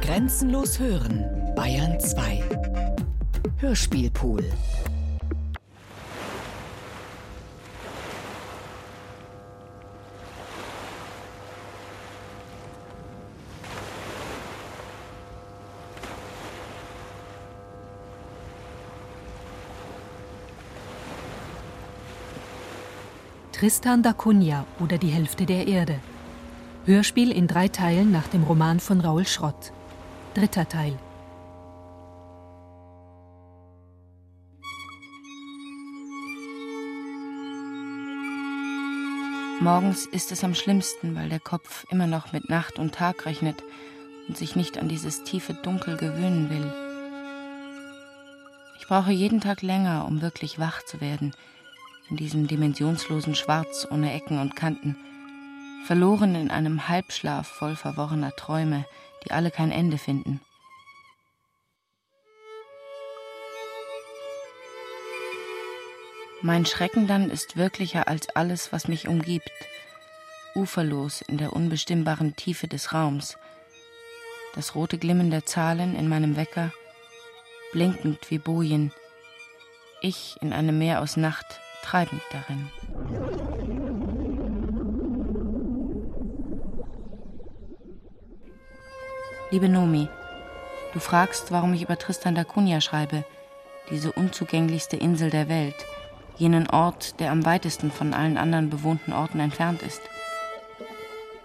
Grenzenlos hören, Bayern 2. Hörspielpool. Tristan da Cunha oder die Hälfte der Erde. Hörspiel in drei Teilen nach dem Roman von Raul Schrott. Dritter Teil. Morgens ist es am schlimmsten, weil der Kopf immer noch mit Nacht und Tag rechnet und sich nicht an dieses tiefe Dunkel gewöhnen will. Ich brauche jeden Tag länger, um wirklich wach zu werden – in diesem dimensionslosen Schwarz ohne Ecken und Kanten, verloren in einem Halbschlaf voll verworrener Träume, die alle kein Ende finden. Mein Schrecken dann ist wirklicher als alles, was mich umgibt, uferlos in der unbestimmbaren Tiefe des Raums, das rote Glimmen der Zahlen in meinem Wecker, blinkend wie Bojen, ich in einem Meer aus Nacht, treibend darin. Liebe Nomi, du fragst, warum ich über Tristan da Cunha schreibe, diese unzugänglichste Insel der Welt, jenen Ort, der am weitesten von allen anderen bewohnten Orten entfernt ist.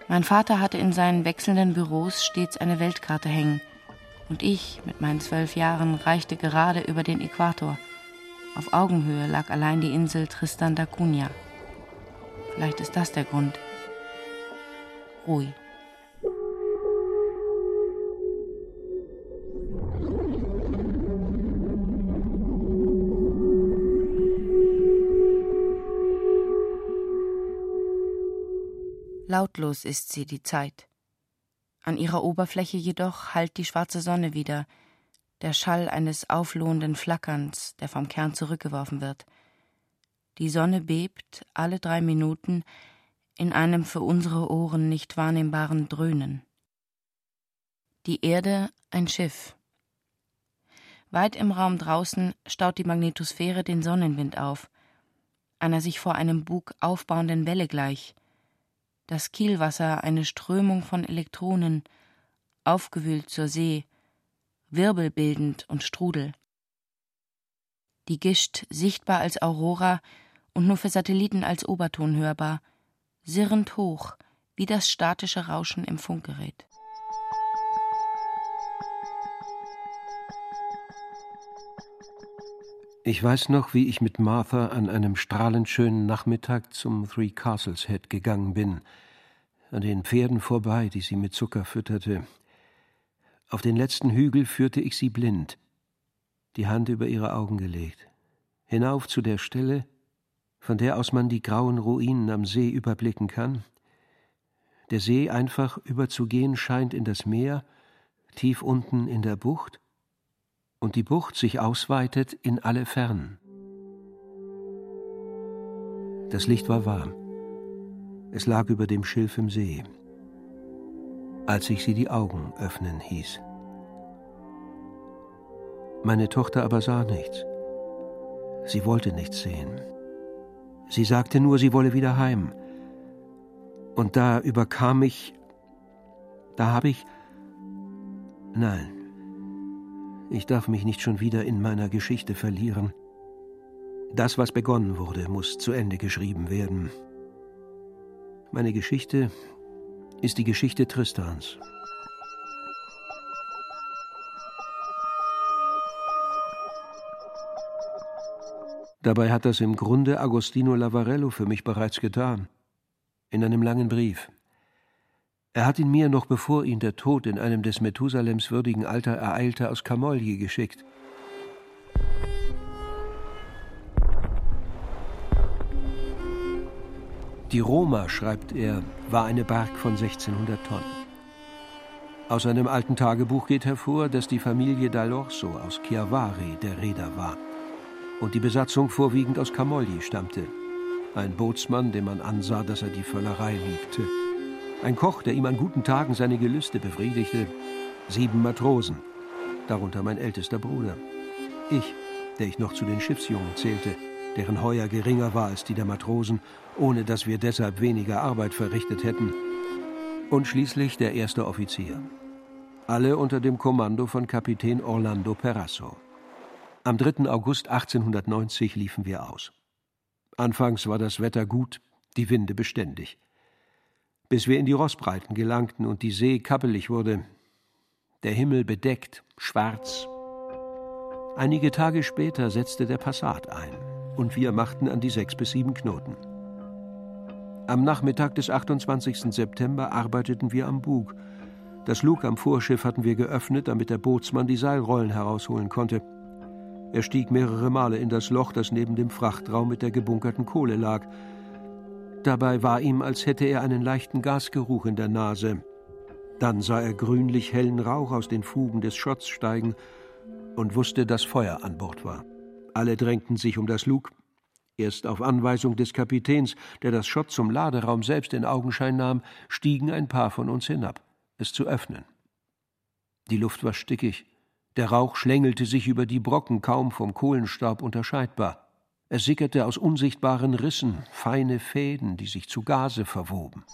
Mein Vater hatte in seinen wechselnden Büros stets eine Weltkarte hängen, und ich mit meinen zwölf Jahren reichte gerade über den Äquator – auf Augenhöhe lag allein die Insel Tristan da Cunha. Vielleicht ist das der Grund. Ruhig. Lautlos ist sie die Zeit. An ihrer Oberfläche jedoch hallt die schwarze Sonne wieder, der Schall eines auflohenden Flackerns, der vom Kern zurückgeworfen wird. Die Sonne bebt alle drei Minuten in einem für unsere Ohren nicht wahrnehmbaren Dröhnen. Die Erde ein Schiff. Weit im Raum draußen staut die Magnetosphäre den Sonnenwind auf, einer sich vor einem Bug aufbauenden Welle gleich. Das Kielwasser eine Strömung von Elektronen, aufgewühlt zur See, wirbelbildend und Strudel. Die Gischt sichtbar als Aurora und nur für Satelliten als Oberton hörbar, sirrend hoch, wie das statische Rauschen im Funkgerät. Ich weiß noch, wie ich mit Martha an einem strahlend schönen Nachmittag zum Three Castles Head gegangen bin, an den Pferden vorbei, die sie mit Zucker fütterte, auf den letzten Hügel führte ich sie blind, die Hand über ihre Augen gelegt, hinauf zu der Stelle, von der aus man die grauen Ruinen am See überblicken kann. Der See einfach überzugehen scheint in das Meer, tief unten in der Bucht, und die Bucht sich ausweitet in alle Fernen. Das Licht war warm. Es lag über dem Schilf im See als ich sie die Augen öffnen hieß. Meine Tochter aber sah nichts. Sie wollte nichts sehen. Sie sagte nur, sie wolle wieder heim. Und da überkam mich, da habe ich, nein, ich darf mich nicht schon wieder in meiner Geschichte verlieren. Das, was begonnen wurde, muss zu Ende geschrieben werden. Meine Geschichte ist die Geschichte Tristans. Dabei hat das im Grunde Agostino Lavarello für mich bereits getan. In einem langen Brief. Er hat ihn mir noch bevor ihn der Tod in einem des Methusalems würdigen Alter ereilte aus Camogli geschickt. Die Roma, schreibt er, war eine Bark von 1600 Tonnen. Aus einem alten Tagebuch geht hervor, dass die Familie D'Alorso aus Chiavari der Reeder war und die Besatzung vorwiegend aus Camogli stammte. Ein Bootsmann, dem man ansah, dass er die Völlerei liebte. Ein Koch, der ihm an guten Tagen seine Gelüste befriedigte. Sieben Matrosen, darunter mein ältester Bruder. Ich, der ich noch zu den Schiffsjungen zählte, deren Heuer geringer war als die der Matrosen, ohne dass wir deshalb weniger Arbeit verrichtet hätten. Und schließlich der erste Offizier. Alle unter dem Kommando von Kapitän Orlando Perasso. Am 3. August 1890 liefen wir aus. Anfangs war das Wetter gut, die Winde beständig. Bis wir in die Rossbreiten gelangten und die See kappelig wurde, der Himmel bedeckt, schwarz. Einige Tage später setzte der Passat ein und wir machten an die sechs bis sieben Knoten. Am Nachmittag des 28. September arbeiteten wir am Bug. Das Lug am Vorschiff hatten wir geöffnet, damit der Bootsmann die Seilrollen herausholen konnte. Er stieg mehrere Male in das Loch, das neben dem Frachtraum mit der gebunkerten Kohle lag. Dabei war ihm, als hätte er einen leichten Gasgeruch in der Nase. Dann sah er grünlich hellen Rauch aus den Fugen des Schotts steigen und wusste, dass Feuer an Bord war. Alle drängten sich um das Lug. Erst auf Anweisung des Kapitäns, der das Schott zum Laderaum selbst in Augenschein nahm, stiegen ein paar von uns hinab, es zu öffnen. Die Luft war stickig. Der Rauch schlängelte sich über die Brocken kaum vom Kohlenstaub unterscheidbar. Es sickerte aus unsichtbaren Rissen, feine Fäden, die sich zu Gase verwoben.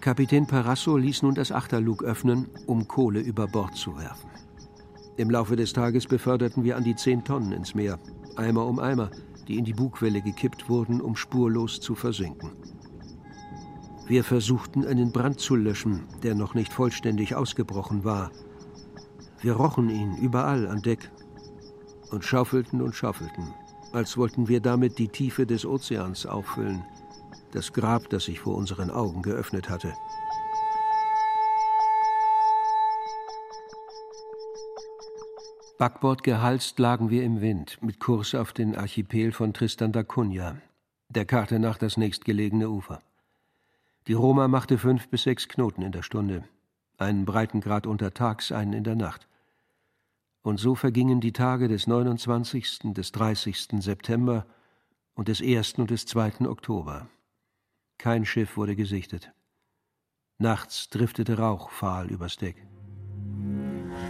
Kapitän Parasso ließ nun das Achterlug öffnen, um Kohle über Bord zu werfen. Im Laufe des Tages beförderten wir an die zehn Tonnen ins Meer, Eimer um Eimer, die in die Bugwelle gekippt wurden, um spurlos zu versinken. Wir versuchten, einen Brand zu löschen, der noch nicht vollständig ausgebrochen war. Wir rochen ihn überall an Deck und schaufelten und schaufelten, als wollten wir damit die Tiefe des Ozeans auffüllen das Grab, das sich vor unseren Augen geöffnet hatte. Backbord gehalst lagen wir im Wind, mit Kurs auf den Archipel von Tristan da Cunha, der Karte nach das nächstgelegene Ufer. Die Roma machte fünf bis sechs Knoten in der Stunde, einen Breitengrad untertags, einen in der Nacht. Und so vergingen die Tage des 29., des 30. September und des 1. und des 2. Oktober. Kein Schiff wurde gesichtet. Nachts driftete Rauch fahl übers Deck.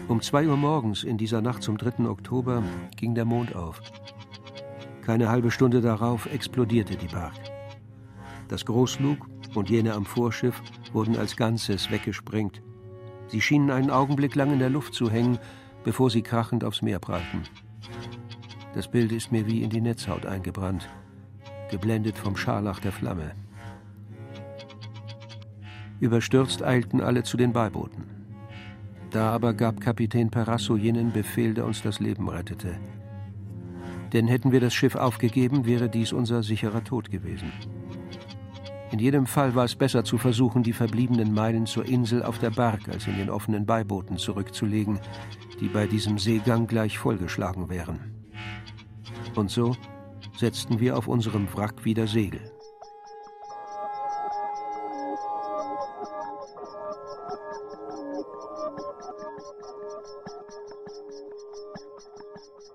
Um zwei Uhr morgens in dieser Nacht zum 3. Oktober ging der Mond auf. Keine halbe Stunde darauf explodierte die Bark. Das Großlug und jene am Vorschiff wurden als Ganzes weggesprengt. Sie schienen einen Augenblick lang in der Luft zu hängen, bevor sie krachend aufs Meer prallten. Das Bild ist mir wie in die Netzhaut eingebrannt, geblendet vom Scharlach der Flamme. Überstürzt eilten alle zu den Beibooten. Da aber gab Kapitän Parasso jenen Befehl, der uns das Leben rettete. Denn hätten wir das Schiff aufgegeben, wäre dies unser sicherer Tod gewesen. In jedem Fall war es besser zu versuchen, die verbliebenen Meilen zur Insel auf der Bark als in den offenen Beibooten zurückzulegen, die bei diesem Seegang gleich vollgeschlagen wären. Und so setzten wir auf unserem Wrack wieder Segel.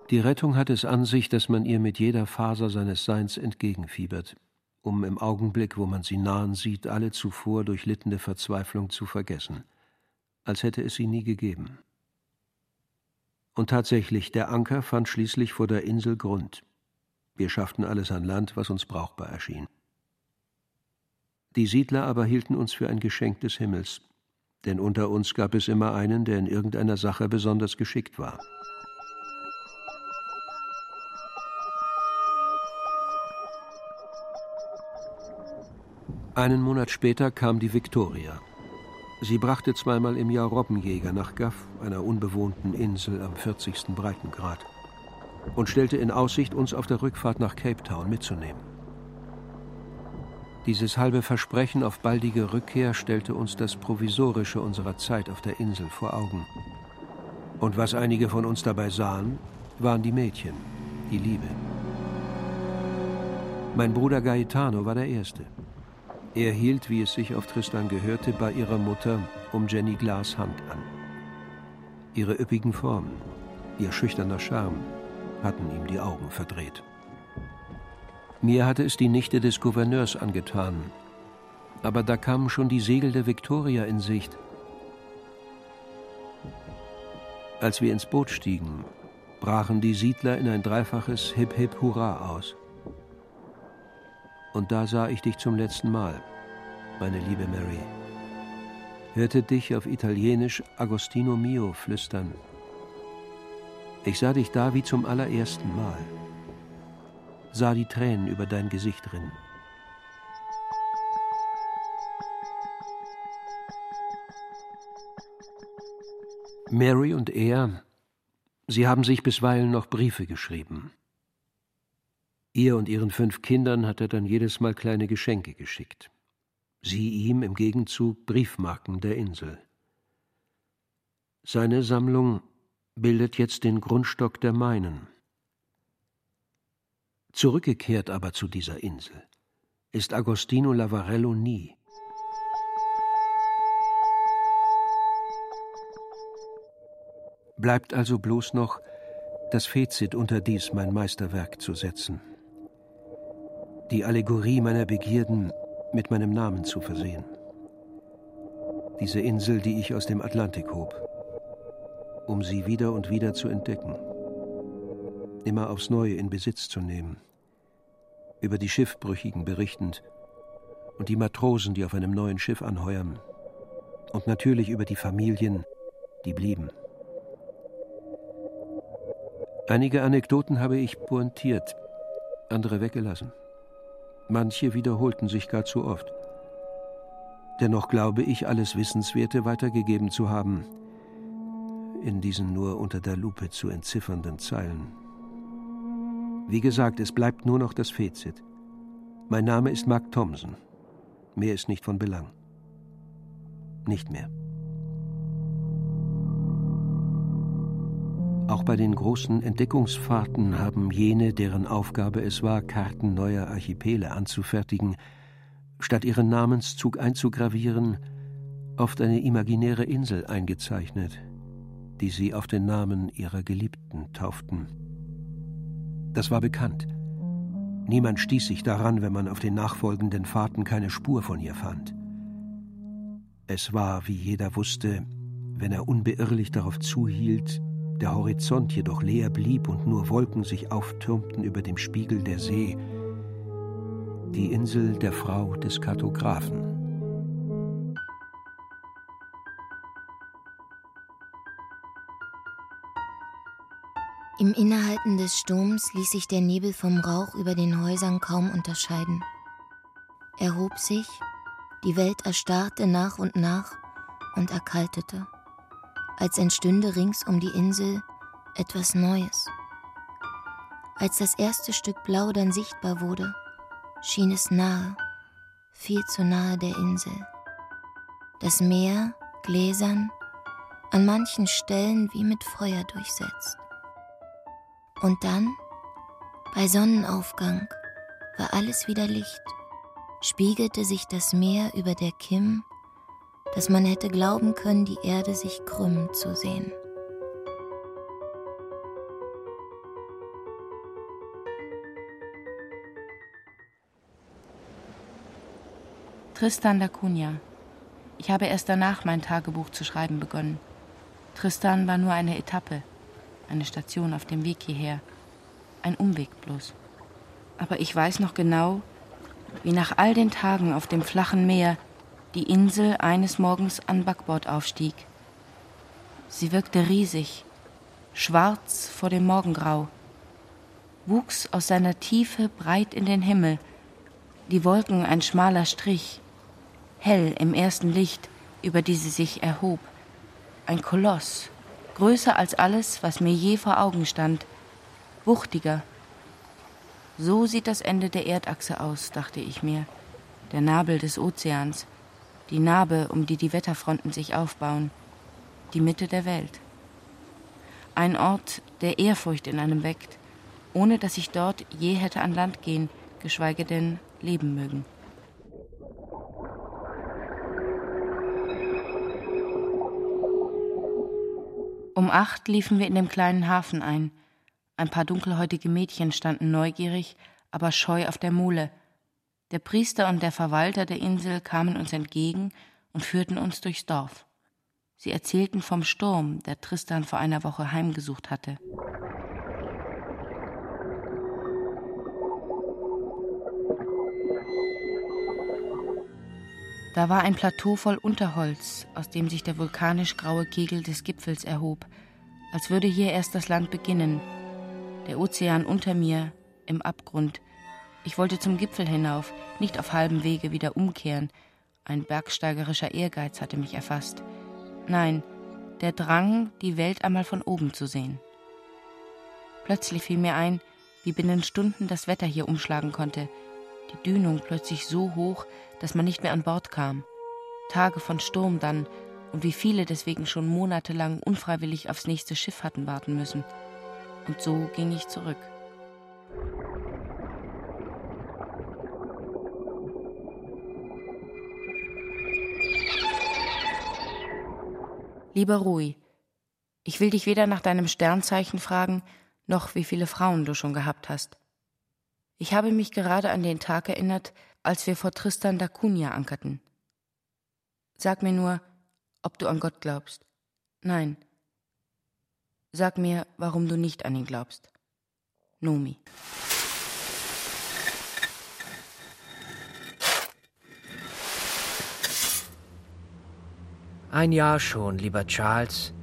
Die Rettung hat es an sich, dass man ihr mit jeder Faser seines Seins entgegenfiebert, um im Augenblick, wo man sie nahen sieht, alle zuvor durchlittene Verzweiflung zu vergessen, als hätte es sie nie gegeben. Und tatsächlich, der Anker fand schließlich vor der Insel Grund. Wir schafften alles an Land, was uns brauchbar erschien. Die Siedler aber hielten uns für ein Geschenk des Himmels, denn unter uns gab es immer einen, der in irgendeiner Sache besonders geschickt war. Einen Monat später kam die Victoria. Sie brachte zweimal im Jahr Robbenjäger nach Gaff, einer unbewohnten Insel am 40. Breitengrad, und stellte in Aussicht, uns auf der Rückfahrt nach Cape Town mitzunehmen. Dieses halbe Versprechen auf baldige Rückkehr stellte uns das Provisorische unserer Zeit auf der Insel vor Augen. Und was einige von uns dabei sahen, waren die Mädchen, die Liebe. Mein Bruder Gaetano war der Erste. Er hielt, wie es sich auf Tristan gehörte, bei ihrer Mutter um Jenny Glas Hand an. Ihre üppigen Formen, ihr schüchterner Charme hatten ihm die Augen verdreht. Mir hatte es die Nichte des Gouverneurs angetan. Aber da kamen schon die Segel der Victoria in Sicht. Als wir ins Boot stiegen, brachen die Siedler in ein dreifaches Hip Hip Hurra aus. Und da sah ich dich zum letzten Mal, meine liebe Mary. Hörte dich auf Italienisch Agostino Mio flüstern. Ich sah dich da wie zum allerersten Mal. Sah die Tränen über dein Gesicht rinnen. Mary und er, sie haben sich bisweilen noch Briefe geschrieben. Ihr und ihren fünf Kindern hat er dann jedes Mal kleine Geschenke geschickt. Sie ihm im Gegenzug Briefmarken der Insel. Seine Sammlung bildet jetzt den Grundstock der meinen. Zurückgekehrt aber zu dieser Insel ist Agostino Lavarello nie. Bleibt also bloß noch, das Fezit unter dies mein Meisterwerk zu setzen. Die Allegorie meiner Begierden mit meinem Namen zu versehen. Diese Insel, die ich aus dem Atlantik hob, um sie wieder und wieder zu entdecken, immer aufs Neue in Besitz zu nehmen, über die Schiffbrüchigen berichtend und die Matrosen, die auf einem neuen Schiff anheuern, und natürlich über die Familien, die blieben. Einige Anekdoten habe ich pointiert, andere weggelassen. Manche wiederholten sich gar zu oft. Dennoch glaube ich, alles Wissenswerte weitergegeben zu haben, in diesen nur unter der Lupe zu entziffernden Zeilen. Wie gesagt, es bleibt nur noch das Fezit. Mein Name ist Mark Thompson. Mehr ist nicht von Belang. Nicht mehr. Auch bei den großen Entdeckungsfahrten haben jene, deren Aufgabe es war, Karten neuer Archipele anzufertigen, statt ihren Namenszug einzugravieren, oft eine imaginäre Insel eingezeichnet, die sie auf den Namen ihrer Geliebten tauften. Das war bekannt. Niemand stieß sich daran, wenn man auf den nachfolgenden Fahrten keine Spur von ihr fand. Es war, wie jeder wusste, wenn er unbeirrlich darauf zuhielt, der Horizont jedoch leer blieb und nur Wolken sich auftürmten über dem Spiegel der See, die Insel der Frau des Kartografen. Im Innehalten des Sturms ließ sich der Nebel vom Rauch über den Häusern kaum unterscheiden. Er hob sich, die Welt erstarrte nach und nach und erkaltete als entstünde rings um die Insel etwas Neues. Als das erste Stück Blau dann sichtbar wurde, schien es nahe, viel zu nahe der Insel. Das Meer, gläsern, an manchen Stellen wie mit Feuer durchsetzt. Und dann, bei Sonnenaufgang, war alles wieder Licht, spiegelte sich das Meer über der Kim dass man hätte glauben können, die Erde sich krümmen zu sehen. Tristan da Cunha. Ich habe erst danach mein Tagebuch zu schreiben begonnen. Tristan war nur eine Etappe, eine Station auf dem Weg hierher, ein Umweg bloß. Aber ich weiß noch genau, wie nach all den Tagen auf dem flachen Meer die Insel eines Morgens an Backbord aufstieg. Sie wirkte riesig, schwarz vor dem Morgengrau, wuchs aus seiner Tiefe breit in den Himmel, die Wolken ein schmaler Strich, hell im ersten Licht, über die sie sich erhob, ein Koloss, größer als alles, was mir je vor Augen stand, wuchtiger. So sieht das Ende der Erdachse aus, dachte ich mir, der Nabel des Ozeans, die Narbe, um die die Wetterfronten sich aufbauen, die Mitte der Welt. Ein Ort, der Ehrfurcht in einem weckt, ohne dass ich dort je hätte an Land gehen, geschweige denn leben mögen. Um acht liefen wir in dem kleinen Hafen ein. Ein paar dunkelhäutige Mädchen standen neugierig aber scheu auf der Mole. Der Priester und der Verwalter der Insel kamen uns entgegen und führten uns durchs Dorf. Sie erzählten vom Sturm, der Tristan vor einer Woche heimgesucht hatte. Da war ein Plateau voll Unterholz, aus dem sich der vulkanisch graue Kegel des Gipfels erhob, als würde hier erst das Land beginnen. Der Ozean unter mir, im Abgrund. Ich wollte zum Gipfel hinauf, nicht auf halbem Wege wieder umkehren. Ein bergsteigerischer Ehrgeiz hatte mich erfasst. Nein, der Drang, die Welt einmal von oben zu sehen. Plötzlich fiel mir ein, wie binnen Stunden das Wetter hier umschlagen konnte. Die Dünung plötzlich so hoch, dass man nicht mehr an Bord kam. Tage von Sturm dann, und wie viele deswegen schon monatelang unfreiwillig aufs nächste Schiff hatten warten müssen. Und so ging ich zurück. Lieber Rui, ich will dich weder nach deinem Sternzeichen fragen, noch wie viele Frauen du schon gehabt hast. Ich habe mich gerade an den Tag erinnert, als wir vor Tristan da Cunha ankerten. Sag mir nur, ob du an Gott glaubst. Nein. Sag mir, warum du nicht an ihn glaubst. Nomi. Ein Jahr schon, lieber Charles.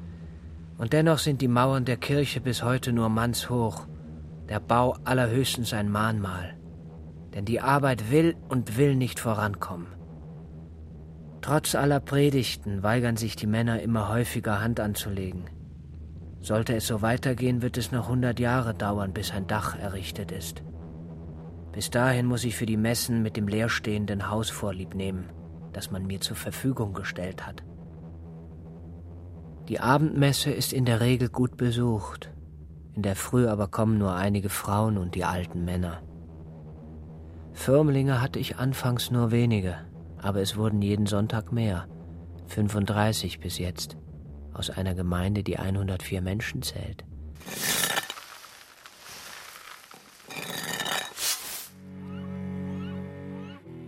Und dennoch sind die Mauern der Kirche bis heute nur mannshoch, der Bau allerhöchstens ein Mahnmal. Denn die Arbeit will und will nicht vorankommen. Trotz aller Predigten weigern sich die Männer immer häufiger Hand anzulegen. Sollte es so weitergehen, wird es noch hundert Jahre dauern, bis ein Dach errichtet ist. Bis dahin muss ich für die Messen mit dem leerstehenden Haus vorlieb nehmen, das man mir zur Verfügung gestellt hat. Die Abendmesse ist in der Regel gut besucht. In der Früh aber kommen nur einige Frauen und die alten Männer. Firmlinge hatte ich anfangs nur wenige, aber es wurden jeden Sonntag mehr. 35 bis jetzt. Aus einer Gemeinde, die 104 Menschen zählt.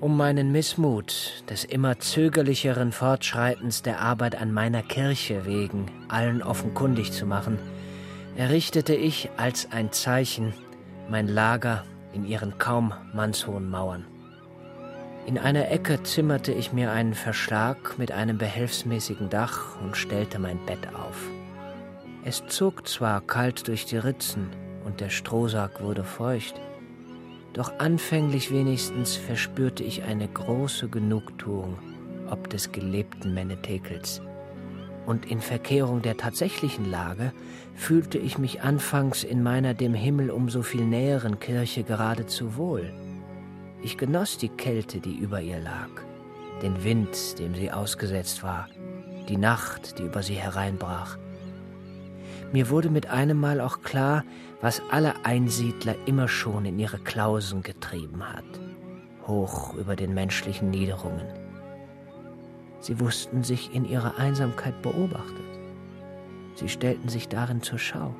Um meinen Missmut des immer zögerlicheren Fortschreitens der Arbeit an meiner Kirche wegen allen offenkundig zu machen, errichtete ich als ein Zeichen mein Lager in ihren kaum mannshohen Mauern. In einer Ecke zimmerte ich mir einen Verschlag mit einem behelfsmäßigen Dach und stellte mein Bett auf. Es zog zwar kalt durch die Ritzen und der Strohsack wurde feucht, doch anfänglich wenigstens verspürte ich eine große Genugtuung ob des gelebten Menetekels. Und in Verkehrung der tatsächlichen Lage fühlte ich mich anfangs in meiner dem Himmel um so viel näheren Kirche geradezu wohl. Ich genoss die Kälte, die über ihr lag, den Wind, dem sie ausgesetzt war, die Nacht, die über sie hereinbrach. Mir wurde mit einem Mal auch klar, was alle Einsiedler immer schon in ihre Klausen getrieben hat, hoch über den menschlichen Niederungen. Sie wussten sich in ihrer Einsamkeit beobachtet. Sie stellten sich darin zur Schau.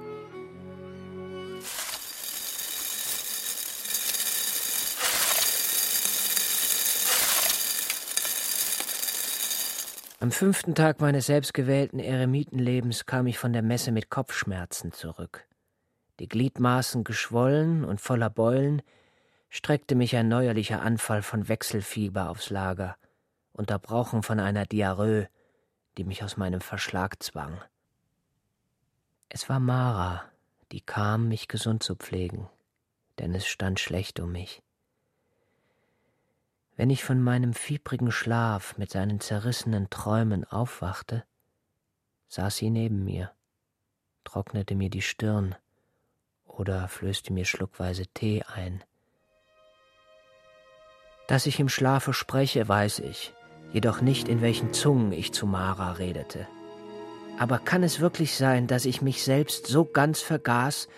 Am fünften Tag meines selbstgewählten Eremitenlebens kam ich von der Messe mit Kopfschmerzen zurück die Gliedmaßen geschwollen und voller Beulen, streckte mich ein neuerlicher Anfall von Wechselfieber aufs Lager, unterbrochen von einer Diarrhoe, die mich aus meinem Verschlag zwang. Es war Mara, die kam, mich gesund zu pflegen, denn es stand schlecht um mich. Wenn ich von meinem fiebrigen Schlaf mit seinen zerrissenen Träumen aufwachte, saß sie neben mir, trocknete mir die Stirn, oder flößte mir schluckweise Tee ein. Dass ich im Schlafe spreche, weiß ich, jedoch nicht, in welchen Zungen ich zu Mara redete. Aber kann es wirklich sein, dass ich mich selbst so ganz vergaß,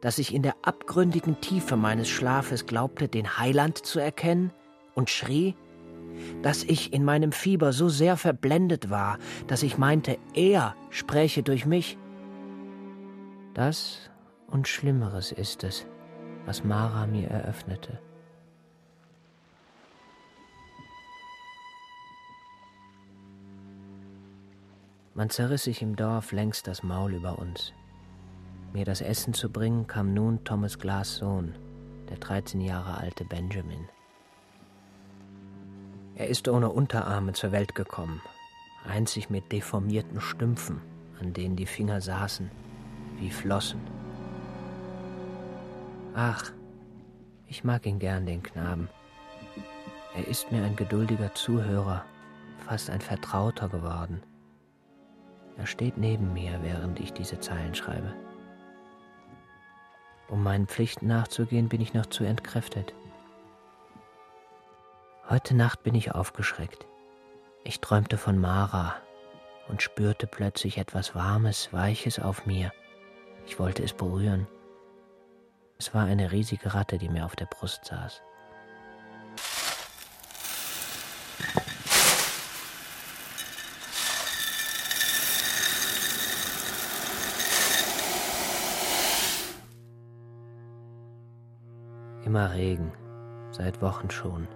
dass ich in der abgründigen Tiefe meines Schlafes glaubte, den Heiland zu erkennen und schrie, dass ich in meinem Fieber so sehr verblendet war, dass ich meinte, er spräche durch mich? Das und Schlimmeres ist es, was Mara mir eröffnete. Man zerriss sich im Dorf längst das Maul über uns. Mir das Essen zu bringen kam nun Thomas Glass Sohn, der 13 Jahre alte Benjamin. Er ist ohne Unterarme zur Welt gekommen, einzig mit deformierten Stümpfen, an denen die Finger saßen, wie Flossen. Ach, ich mag ihn gern, den Knaben. Er ist mir ein geduldiger Zuhörer, fast ein Vertrauter geworden. Er steht neben mir, während ich diese Zeilen schreibe. Um meinen Pflichten nachzugehen, bin ich noch zu entkräftet. Heute Nacht bin ich aufgeschreckt. Ich träumte von Mara und spürte plötzlich etwas Warmes, Weiches auf mir. Ich wollte es berühren. Es war eine riesige Ratte, die mir auf der Brust saß. Immer Regen, seit Wochen schon.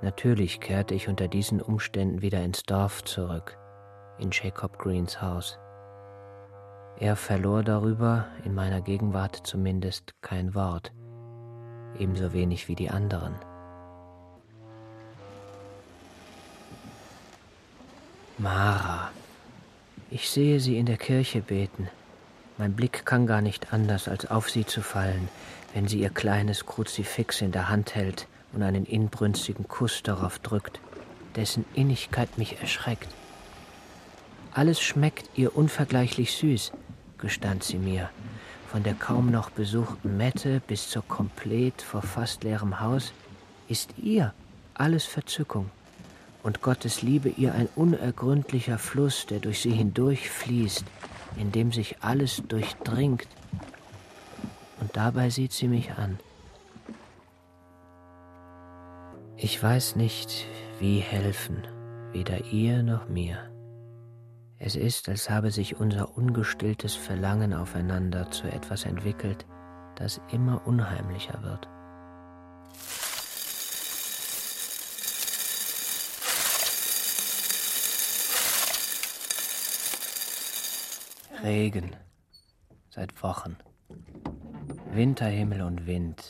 Natürlich kehrte ich unter diesen Umständen wieder ins Dorf zurück, in Jacob Greens Haus. Er verlor darüber, in meiner Gegenwart zumindest, kein Wort, ebenso wenig wie die anderen. Mara. Ich sehe sie in der Kirche beten. Mein Blick kann gar nicht anders, als auf sie zu fallen, wenn sie ihr kleines Kruzifix in der Hand hält und einen inbrünstigen Kuss darauf drückt, dessen Innigkeit mich erschreckt. Alles schmeckt ihr unvergleichlich süß, gestand sie mir, von der kaum noch besuchten Mette bis zur komplett vor fast leerem Haus, ist ihr alles Verzückung und Gottes Liebe ihr ein unergründlicher Fluss, der durch sie hindurchfließt, in dem sich alles durchdringt und dabei sieht sie mich an. Ich weiß nicht, wie helfen, weder ihr noch mir. Es ist, als habe sich unser ungestilltes Verlangen aufeinander zu etwas entwickelt, das immer unheimlicher wird. Regen seit Wochen. Winterhimmel und Wind,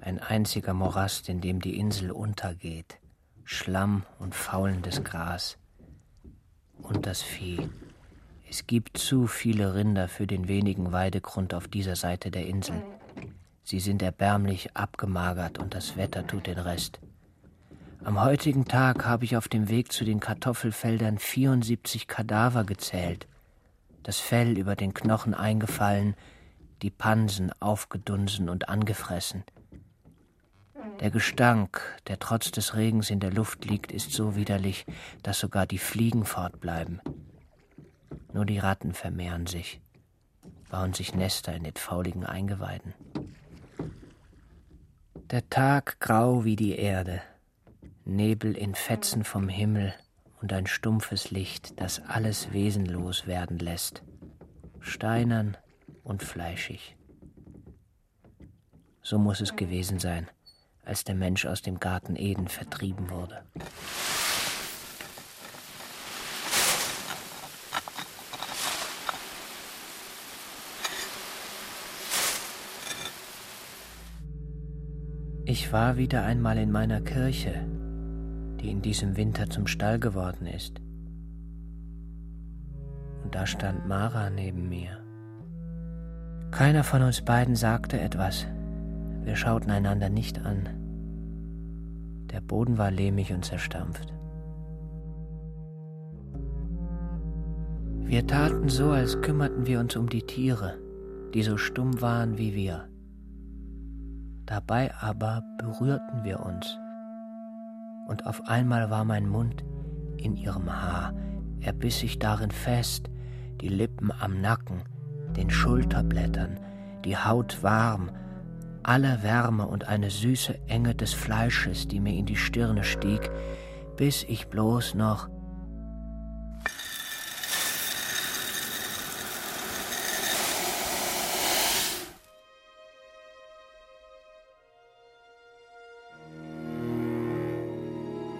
ein einziger Morast, in dem die Insel untergeht, Schlamm und faulendes Gras. Und das Vieh. Es gibt zu viele Rinder für den wenigen Weidegrund auf dieser Seite der Insel. Sie sind erbärmlich abgemagert und das Wetter tut den Rest. Am heutigen Tag habe ich auf dem Weg zu den Kartoffelfeldern 74 Kadaver gezählt, das Fell über den Knochen eingefallen, die Pansen aufgedunsen und angefressen. Der Gestank, der trotz des Regens in der Luft liegt, ist so widerlich, dass sogar die Fliegen fortbleiben. Nur die Ratten vermehren sich, bauen sich Nester in den fauligen Eingeweiden. Der Tag grau wie die Erde, Nebel in Fetzen vom Himmel und ein stumpfes Licht, das alles wesenlos werden lässt. Steinern, und fleischig. So muss es gewesen sein, als der Mensch aus dem Garten Eden vertrieben wurde. Ich war wieder einmal in meiner Kirche, die in diesem Winter zum Stall geworden ist. Und da stand Mara neben mir. Keiner von uns beiden sagte etwas. Wir schauten einander nicht an. Der Boden war lehmig und zerstampft. Wir taten so, als kümmerten wir uns um die Tiere, die so stumm waren wie wir. Dabei aber berührten wir uns. Und auf einmal war mein Mund in ihrem Haar. Er biss sich darin fest, die Lippen am Nacken, den Schulterblättern, die Haut warm, aller Wärme und eine süße Enge des Fleisches, die mir in die Stirne stieg, bis ich bloß noch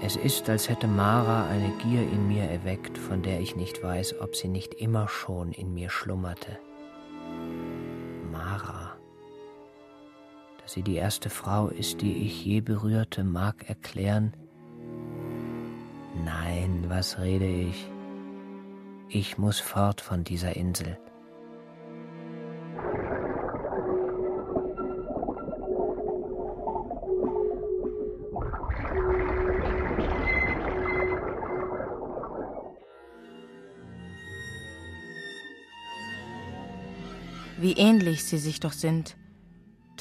Es ist, als hätte Mara eine Gier in mir erweckt, von der ich nicht weiß, ob sie nicht immer schon in mir schlummerte. Mara. Dass sie die erste Frau ist, die ich je berührte, mag erklären. Nein, was rede ich? Ich muss fort von dieser Insel. Wie ähnlich sie sich doch sind.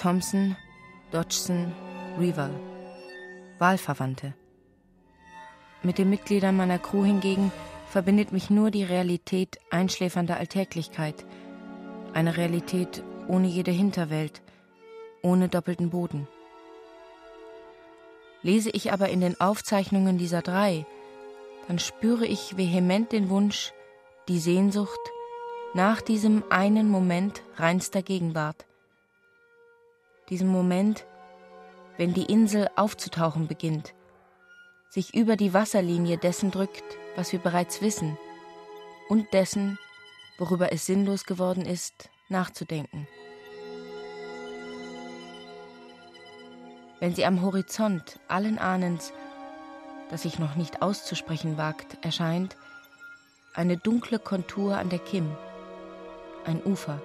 Thompson, Dodgson, Reaver. Wahlverwandte. Mit den Mitgliedern meiner Crew hingegen verbindet mich nur die Realität einschläfernder Alltäglichkeit. Eine Realität ohne jede Hinterwelt, ohne doppelten Boden. Lese ich aber in den Aufzeichnungen dieser drei, dann spüre ich vehement den Wunsch, die Sehnsucht, nach diesem einen Moment reinster Gegenwart. Diesem Moment, wenn die Insel aufzutauchen beginnt, sich über die Wasserlinie dessen drückt, was wir bereits wissen, und dessen, worüber es sinnlos geworden ist, nachzudenken. Wenn sie am Horizont allen Ahnens, das sich noch nicht auszusprechen wagt, erscheint, eine dunkle Kontur an der Kim, ein Ufer.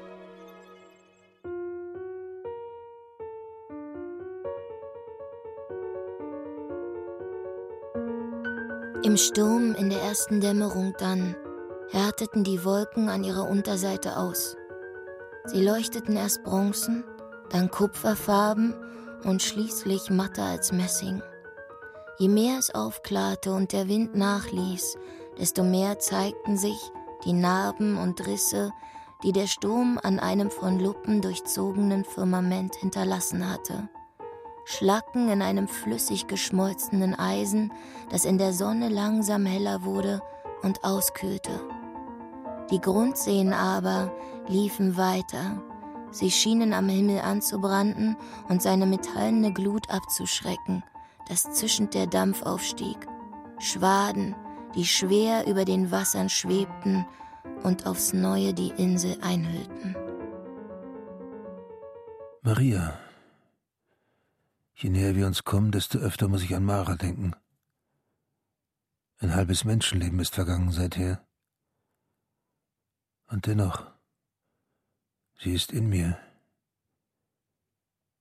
Im Sturm in der ersten Dämmerung dann härteten die Wolken an ihrer Unterseite aus. Sie leuchteten erst bronzen, dann kupferfarben und schließlich matter als Messing. Je mehr es aufklarte und der Wind nachließ, desto mehr zeigten sich die Narben und Risse, die der Sturm an einem von Luppen durchzogenen Firmament hinterlassen hatte. Schlacken in einem flüssig geschmolzenen Eisen, das in der Sonne langsam heller wurde und auskühlte. Die Grundseen aber liefen weiter. Sie schienen am Himmel anzubranden und seine metallene Glut abzuschrecken, dass zischend der Dampf aufstieg. Schwaden, die schwer über den Wassern schwebten und aufs Neue die Insel einhüllten. Maria, je näher wir uns kommen, desto öfter muss ich an Mara denken. Ein halbes Menschenleben ist vergangen seither. Und dennoch, sie ist in mir.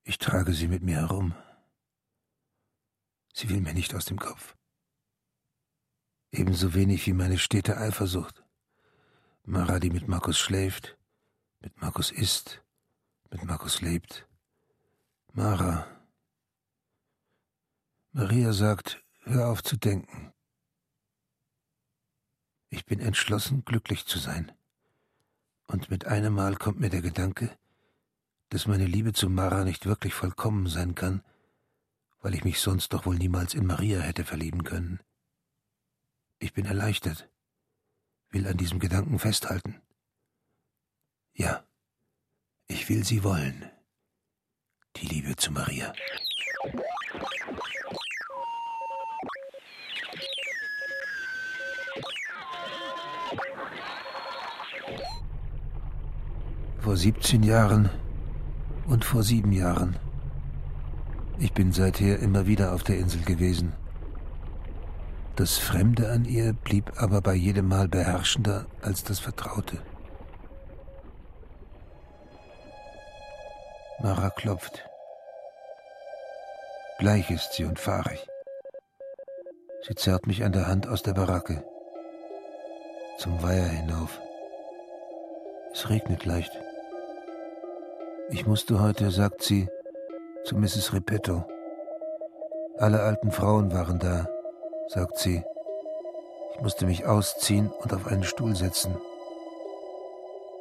Ich trage sie mit mir herum. Sie will mir nicht aus dem Kopf. Ebenso wenig wie meine stete Eifersucht. Mara, die mit Markus schläft, mit Markus isst, mit Markus lebt. Mara. Maria sagt, hör auf zu denken. Ich bin entschlossen, glücklich zu sein. Und mit einem Mal kommt mir der Gedanke, dass meine Liebe zu Mara nicht wirklich vollkommen sein kann, weil ich mich sonst doch wohl niemals in Maria hätte verlieben können. Ich bin erleichtert will an diesem Gedanken festhalten. Ja, ich will sie wollen. Die Liebe zu Maria. Vor 17 Jahren und vor sieben Jahren. Ich bin seither immer wieder auf der Insel gewesen. Das Fremde an ihr blieb aber bei jedem Mal beherrschender als das Vertraute. Mara klopft. Bleich ist sie und fahrig. Sie zerrt mich an der Hand aus der Baracke. Zum Weiher hinauf. Es regnet leicht. Ich musste heute, sagt sie, zu Mrs. Repetto. Alle alten Frauen waren da, sagt sie. Ich musste mich ausziehen und auf einen Stuhl setzen.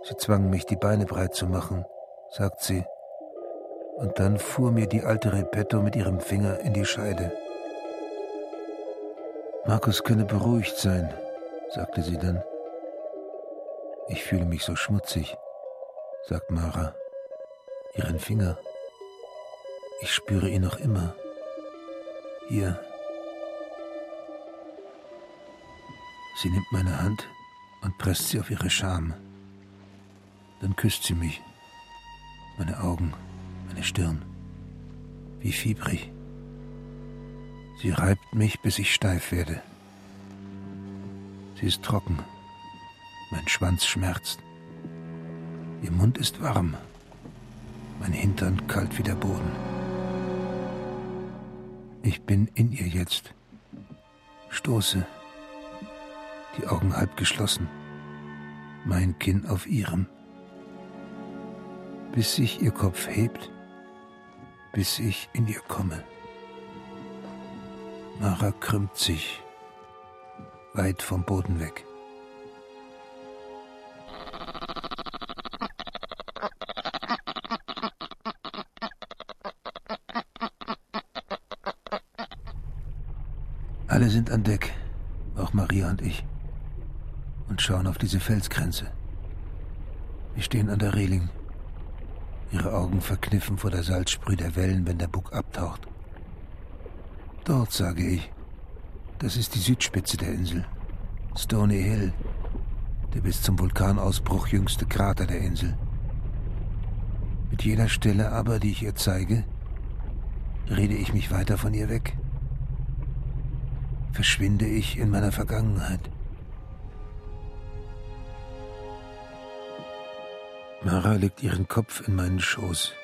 Sie zwangen mich, die Beine breit zu machen, sagt sie. Und dann fuhr mir die alte Repetto mit ihrem Finger in die Scheide. Markus könne beruhigt sein, sagte sie dann. Ich fühle mich so schmutzig, sagt Mara. Ihren Finger. Ich spüre ihn noch immer. Hier, Sie nimmt meine Hand und presst sie auf ihre Scham. Dann küsst sie mich, meine Augen, meine Stirn, wie fiebrig. Sie reibt mich, bis ich steif werde. Sie ist trocken, mein Schwanz schmerzt. Ihr Mund ist warm, mein Hintern kalt wie der Boden. Ich bin in ihr jetzt, stoße, die Augen halb geschlossen, mein Kinn auf ihrem, bis sich ihr Kopf hebt, bis ich in ihr komme. Mara krümmt sich, weit vom Boden weg. Alle sind an Deck, auch Maria und ich, und schauen auf diese Felsgrenze. Wir stehen an der Reling, ihre Augen verkniffen vor der Salzsprüh der Wellen, wenn der Bug abtaucht. Dort, sage ich. Das ist die Südspitze der Insel. Stony Hill. Der bis zum Vulkanausbruch jüngste Krater der Insel. Mit jeder Stelle aber, die ich ihr zeige, rede ich mich weiter von ihr weg. Verschwinde ich in meiner Vergangenheit. Mara legt ihren Kopf in meinen Schoß.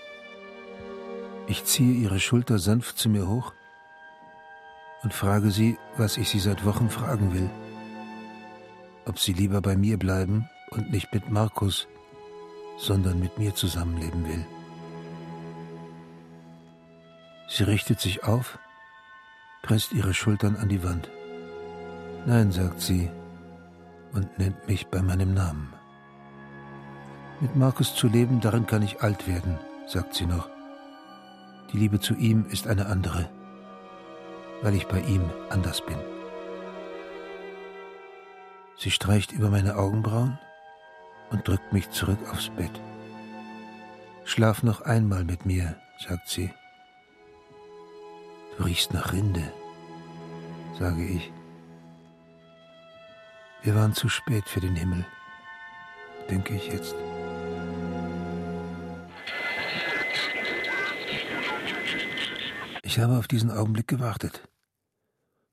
Ich ziehe ihre Schulter sanft zu mir hoch und frage sie, was ich sie seit Wochen fragen will. Ob sie lieber bei mir bleiben und nicht mit Markus, sondern mit mir zusammenleben will. Sie richtet sich auf, presst ihre Schultern an die Wand. Nein, sagt sie und nennt mich bei meinem Namen. Mit Markus zu leben, darin kann ich alt werden, sagt sie noch. Die Liebe zu ihm ist eine andere weil ich bei ihm anders bin. Sie streicht über meine Augenbrauen und drückt mich zurück aufs Bett. Schlaf noch einmal mit mir, sagt sie. Du riechst nach Rinde, sage ich. Wir waren zu spät für den Himmel, denke ich jetzt. Ich habe auf diesen Augenblick gewartet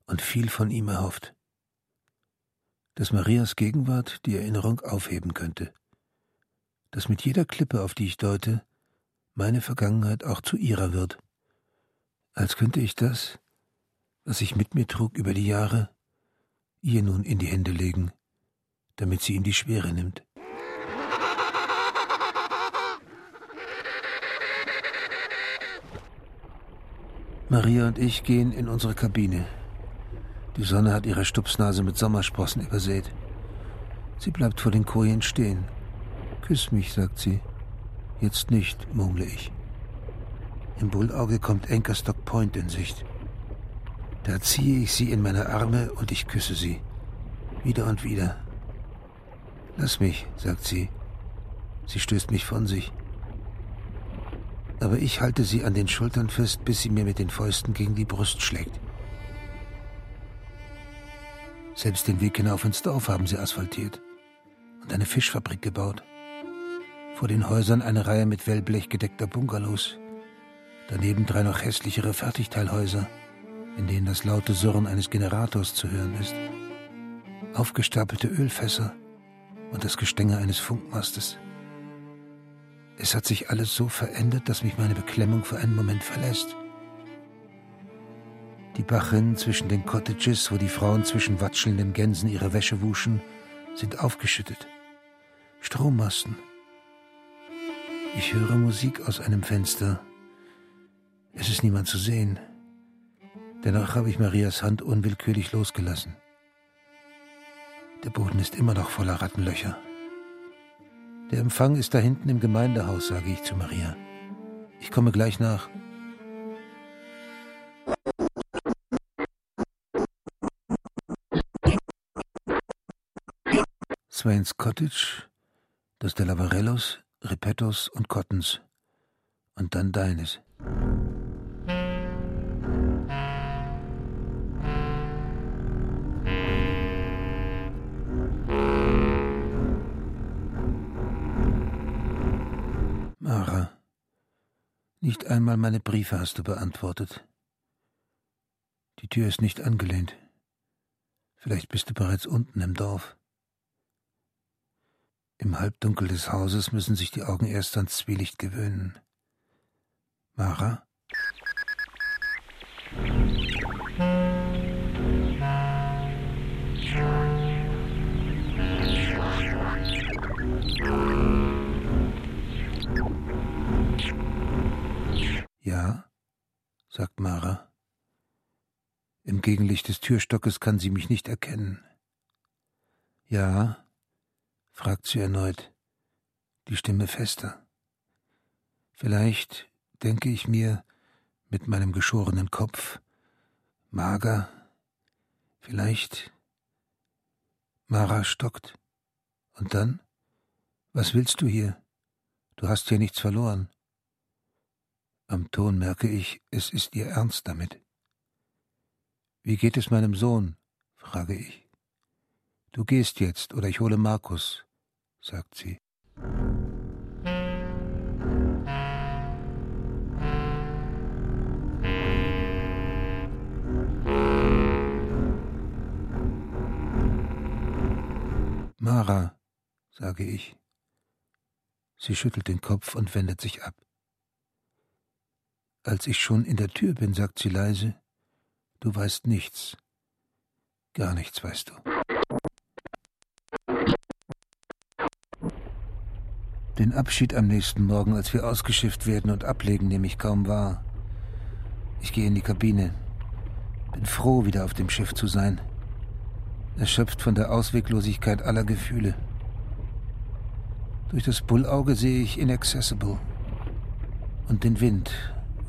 und viel von ihm erhofft. Dass Marias Gegenwart die Erinnerung aufheben könnte. Dass mit jeder Klippe, auf die ich deute, meine Vergangenheit auch zu ihrer wird. Als könnte ich das, was ich mit mir trug über die Jahre, ihr nun in die Hände legen, damit sie in die Schwere nimmt. Maria und ich gehen in unsere Kabine. Die Sonne hat ihre Stupsnase mit Sommersprossen übersät. Sie bleibt vor den Kojen stehen. Küss mich, sagt sie. Jetzt nicht, murmle ich. Im Bullauge kommt Anchorstock Point in Sicht. Da ziehe ich sie in meine Arme und ich küsse sie. Wieder und wieder. Lass mich, sagt sie. Sie stößt mich von sich aber ich halte sie an den Schultern fest, bis sie mir mit den Fäusten gegen die Brust schlägt. Selbst den Weg hinauf ins Dorf haben sie asphaltiert und eine Fischfabrik gebaut. Vor den Häusern eine Reihe mit Wellblech gedeckter Bungalows. Daneben drei noch hässlichere Fertigteilhäuser, in denen das laute Surren eines Generators zu hören ist. Aufgestapelte Ölfässer und das Gestänge eines Funkmastes. Es hat sich alles so verändert, dass mich meine Beklemmung für einen Moment verlässt. Die Bachrinnen zwischen den Cottages, wo die Frauen zwischen watschelnden Gänsen ihre Wäsche wuschen, sind aufgeschüttet. Strommasten. Ich höre Musik aus einem Fenster. Es ist niemand zu sehen. Dennoch habe ich Marias Hand unwillkürlich losgelassen. Der Boden ist immer noch voller Rattenlöcher. Der Empfang ist da hinten im Gemeindehaus, sage ich zu Maria. Ich komme gleich nach. Swains Cottage, das der Lavarellos, Repettos und Cottons. Und dann deines. Nicht einmal meine Briefe hast du beantwortet. Die Tür ist nicht angelehnt. Vielleicht bist du bereits unten im Dorf. Im Halbdunkel des Hauses müssen sich die Augen erst ans Zwielicht gewöhnen. Mara? Ja, sagt Mara. Im Gegenlicht des Türstockes kann sie mich nicht erkennen. Ja, fragt sie erneut, die Stimme fester. Vielleicht denke ich mir mit meinem geschorenen Kopf, mager, vielleicht. Mara stockt. Und dann? Was willst du hier? Du hast hier nichts verloren. Am Ton merke ich, es ist ihr Ernst damit. Wie geht es meinem Sohn? frage ich. Du gehst jetzt, oder ich hole Markus, sagt sie. Mara, sage ich. Sie schüttelt den Kopf und wendet sich ab. Als ich schon in der Tür bin, sagt sie leise, du weißt nichts. Gar nichts weißt du. Den Abschied am nächsten Morgen, als wir ausgeschifft werden und ablegen, nehme ich kaum wahr. Ich gehe in die Kabine. Bin froh, wieder auf dem Schiff zu sein erschöpft von der Ausweglosigkeit aller Gefühle. Durch das Bullauge sehe ich Inaccessible und den Wind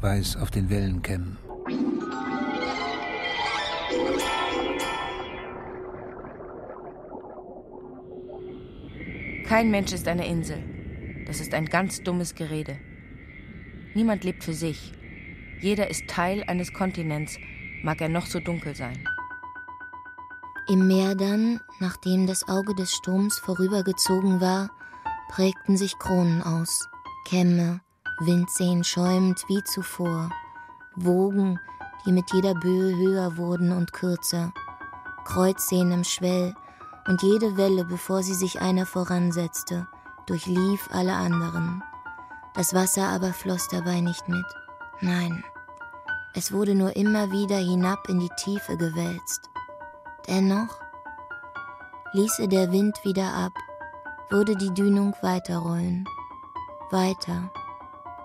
weiß auf den Wellen kämmen. Kein Mensch ist eine Insel. Das ist ein ganz dummes Gerede. Niemand lebt für sich. Jeder ist Teil eines Kontinents, mag er noch so dunkel sein. Im Meer dann, nachdem das Auge des Sturms vorübergezogen war, prägten sich Kronen aus, Kämme, Windseen schäumend wie zuvor, Wogen, die mit jeder Böe höher wurden und kürzer, Kreuzseen im Schwell, und jede Welle, bevor sie sich einer voransetzte, durchlief alle anderen. Das Wasser aber floss dabei nicht mit. Nein, es wurde nur immer wieder hinab in die Tiefe gewälzt. Dennoch ließe der Wind wieder ab, würde die Dünung weiterrollen, weiter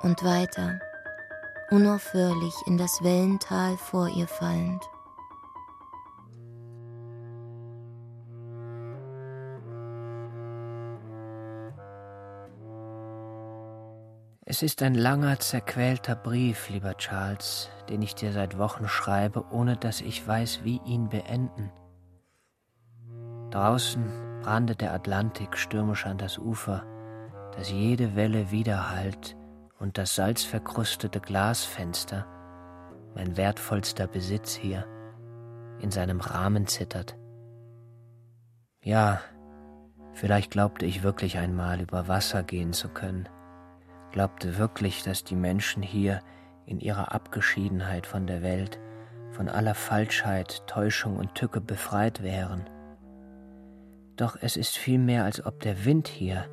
und weiter, unaufhörlich in das Wellental vor ihr fallend. Es ist ein langer, zerquälter Brief, lieber Charles, den ich dir seit Wochen schreibe, ohne dass ich weiß, wie ihn beenden. Draußen brandet der Atlantik stürmisch an das Ufer, das jede Welle widerhallt und das salzverkrustete Glasfenster, mein wertvollster Besitz hier, in seinem Rahmen zittert. Ja, vielleicht glaubte ich wirklich einmal über Wasser gehen zu können, glaubte wirklich, dass die Menschen hier in ihrer Abgeschiedenheit von der Welt, von aller Falschheit, Täuschung und Tücke befreit wären doch es ist vielmehr, als ob der Wind hier,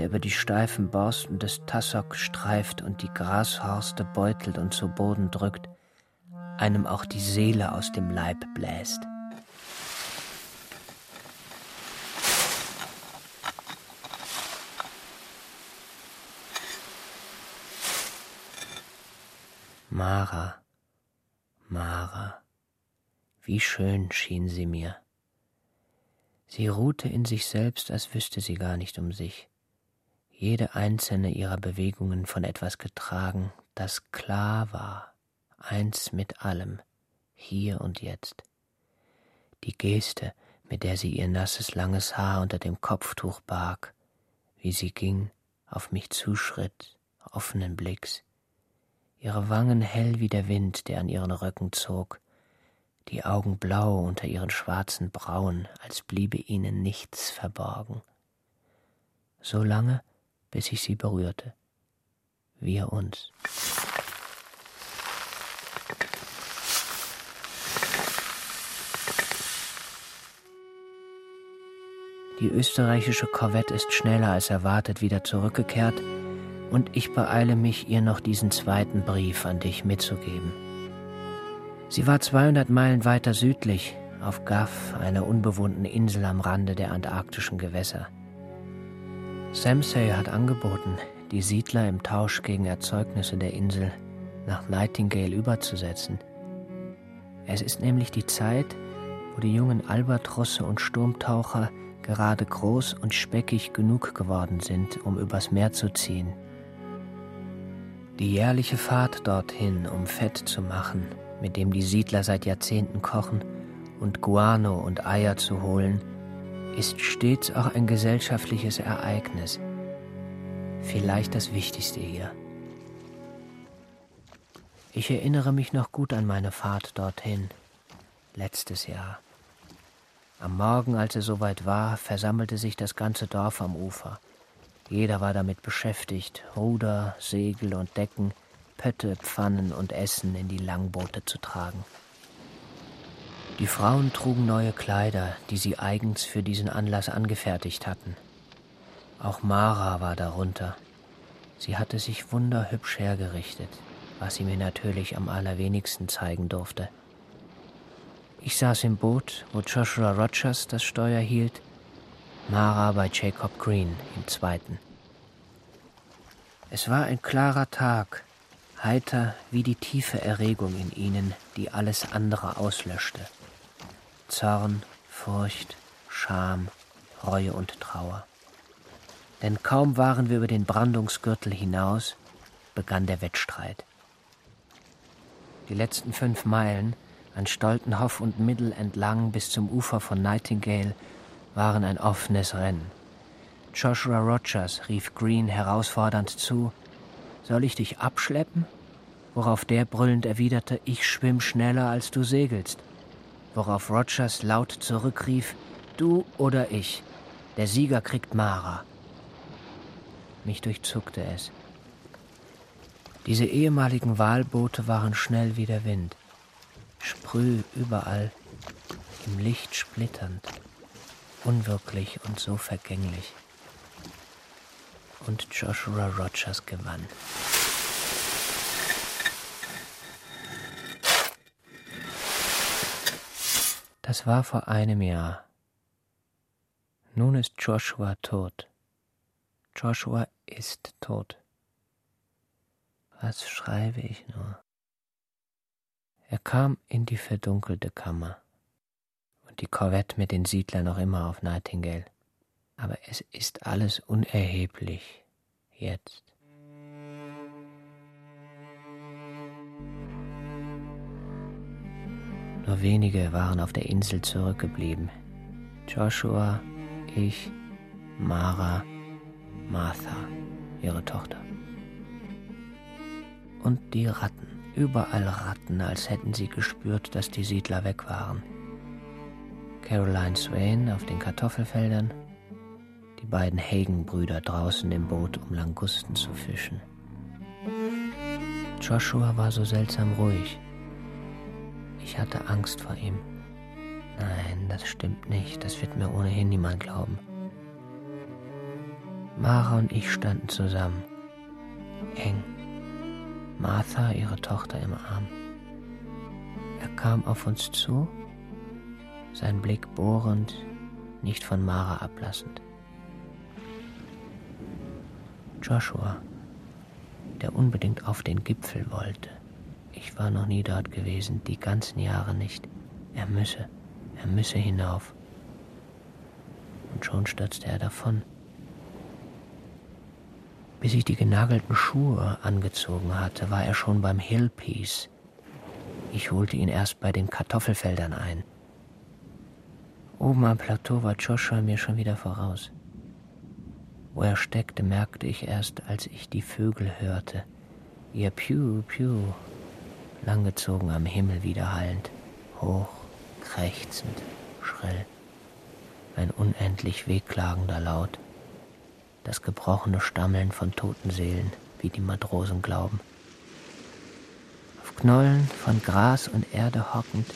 der über die steifen Borsten des Tassock streift und die Grashorste beutelt und zu Boden drückt, einem auch die Seele aus dem Leib bläst. Mara, Mara, wie schön schien sie mir. Sie ruhte in sich selbst, als wüsste sie gar nicht um sich, jede einzelne ihrer Bewegungen von etwas getragen, das klar war, eins mit allem, hier und jetzt. Die Geste, mit der sie ihr nasses langes Haar unter dem Kopftuch barg, wie sie ging, auf mich zuschritt, offenen Blicks, ihre Wangen hell wie der Wind, der an ihren Röcken zog, die Augen blau unter ihren schwarzen Brauen, als bliebe ihnen nichts verborgen. So lange, bis ich sie berührte. Wir uns. Die österreichische Korvette ist schneller als erwartet wieder zurückgekehrt und ich beeile mich, ihr noch diesen zweiten Brief an dich mitzugeben. Sie war 200 Meilen weiter südlich, auf Gaff, einer unbewohnten Insel am Rande der antarktischen Gewässer. Samsay hat angeboten, die Siedler im Tausch gegen Erzeugnisse der Insel nach Nightingale überzusetzen. Es ist nämlich die Zeit, wo die jungen Albatrosse und Sturmtaucher gerade groß und speckig genug geworden sind, um übers Meer zu ziehen. Die jährliche Fahrt dorthin, um Fett zu machen, mit dem die Siedler seit Jahrzehnten kochen, und Guano und Eier zu holen, ist stets auch ein gesellschaftliches Ereignis. Vielleicht das Wichtigste hier. Ich erinnere mich noch gut an meine Fahrt dorthin, letztes Jahr. Am Morgen, als es soweit war, versammelte sich das ganze Dorf am Ufer. Jeder war damit beschäftigt, Ruder, Segel und Decken, Pötte, Pfannen und Essen in die Langboote zu tragen. Die Frauen trugen neue Kleider, die sie eigens für diesen Anlass angefertigt hatten. Auch Mara war darunter. Sie hatte sich wunderhübsch hergerichtet, was sie mir natürlich am allerwenigsten zeigen durfte. Ich saß im Boot, wo Joshua Rogers das Steuer hielt, Mara bei Jacob Green im zweiten. Es war ein klarer Tag, heiter wie die tiefe Erregung in ihnen, die alles andere auslöschte. Zorn, Furcht, Scham, Reue und Trauer. Denn kaum waren wir über den Brandungsgürtel hinaus, begann der Wettstreit. Die letzten fünf Meilen, an Stoltenhoff und Middel entlang bis zum Ufer von Nightingale, waren ein offenes Rennen. Joshua Rogers rief Green herausfordernd zu, soll ich dich abschleppen? Worauf der brüllend erwiderte, ich schwimm schneller als du segelst worauf Rogers laut zurückrief, du oder ich, der Sieger kriegt Mara. Mich durchzuckte es. Diese ehemaligen Walboote waren schnell wie der Wind, Sprüh überall, im Licht splitternd, unwirklich und so vergänglich. Und Joshua Rogers gewann. Das war vor einem Jahr. Nun ist Joshua tot. Joshua ist tot. Was schreibe ich nur? Er kam in die verdunkelte Kammer und die Korvette mit den Siedlern noch immer auf Nightingale. Aber es ist alles unerheblich jetzt. Nur wenige waren auf der Insel zurückgeblieben. Joshua, ich, Mara, Martha, ihre Tochter. Und die Ratten, überall Ratten, als hätten sie gespürt, dass die Siedler weg waren. Caroline Swain auf den Kartoffelfeldern, die beiden Hagen-Brüder draußen im Boot, um Langusten zu fischen. Joshua war so seltsam ruhig. Ich hatte Angst vor ihm. Nein, das stimmt nicht. Das wird mir ohnehin niemand glauben. Mara und ich standen zusammen. Eng. Martha, ihre Tochter, im Arm. Er kam auf uns zu, sein Blick bohrend, nicht von Mara ablassend. Joshua, der unbedingt auf den Gipfel wollte. Ich war noch nie dort gewesen, die ganzen Jahre nicht. Er müsse, er müsse hinauf. Und schon stürzte er davon. Bis ich die genagelten Schuhe angezogen hatte, war er schon beim Hillpiece. Ich holte ihn erst bei den Kartoffelfeldern ein. Oben am Plateau war Joshua mir schon wieder voraus. Wo er steckte, merkte ich erst, als ich die Vögel hörte. Ihr Piu, Piu langgezogen am Himmel widerhallend, hoch, krächzend, schrill. Ein unendlich wehklagender Laut, das gebrochene Stammeln von toten Seelen, wie die Matrosen glauben. Auf Knollen von Gras und Erde hockend,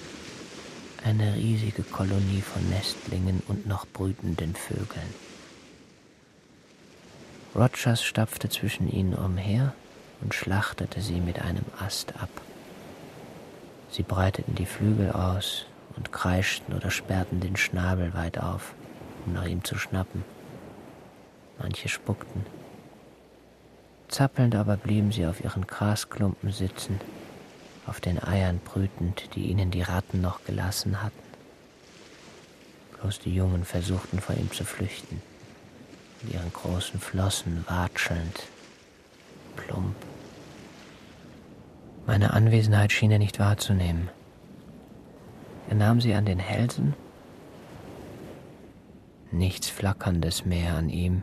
Eine riesige Kolonie von Nestlingen und noch brütenden Vögeln. Rogers stapfte zwischen ihnen umher und schlachtete sie mit einem Ast ab. Sie breiteten die Flügel aus und kreischten oder sperrten den Schnabel weit auf, um nach ihm zu schnappen. Manche spuckten. Zappelnd aber blieben sie auf ihren Grasklumpen sitzen, auf den Eiern brütend, die ihnen die Ratten noch gelassen hatten. Bloß die Jungen versuchten vor ihm zu flüchten, mit ihren großen Flossen watschelnd, plump. Meine Anwesenheit schien er nicht wahrzunehmen. Er nahm sie an den Hälsen. Nichts Flackerndes mehr an ihm.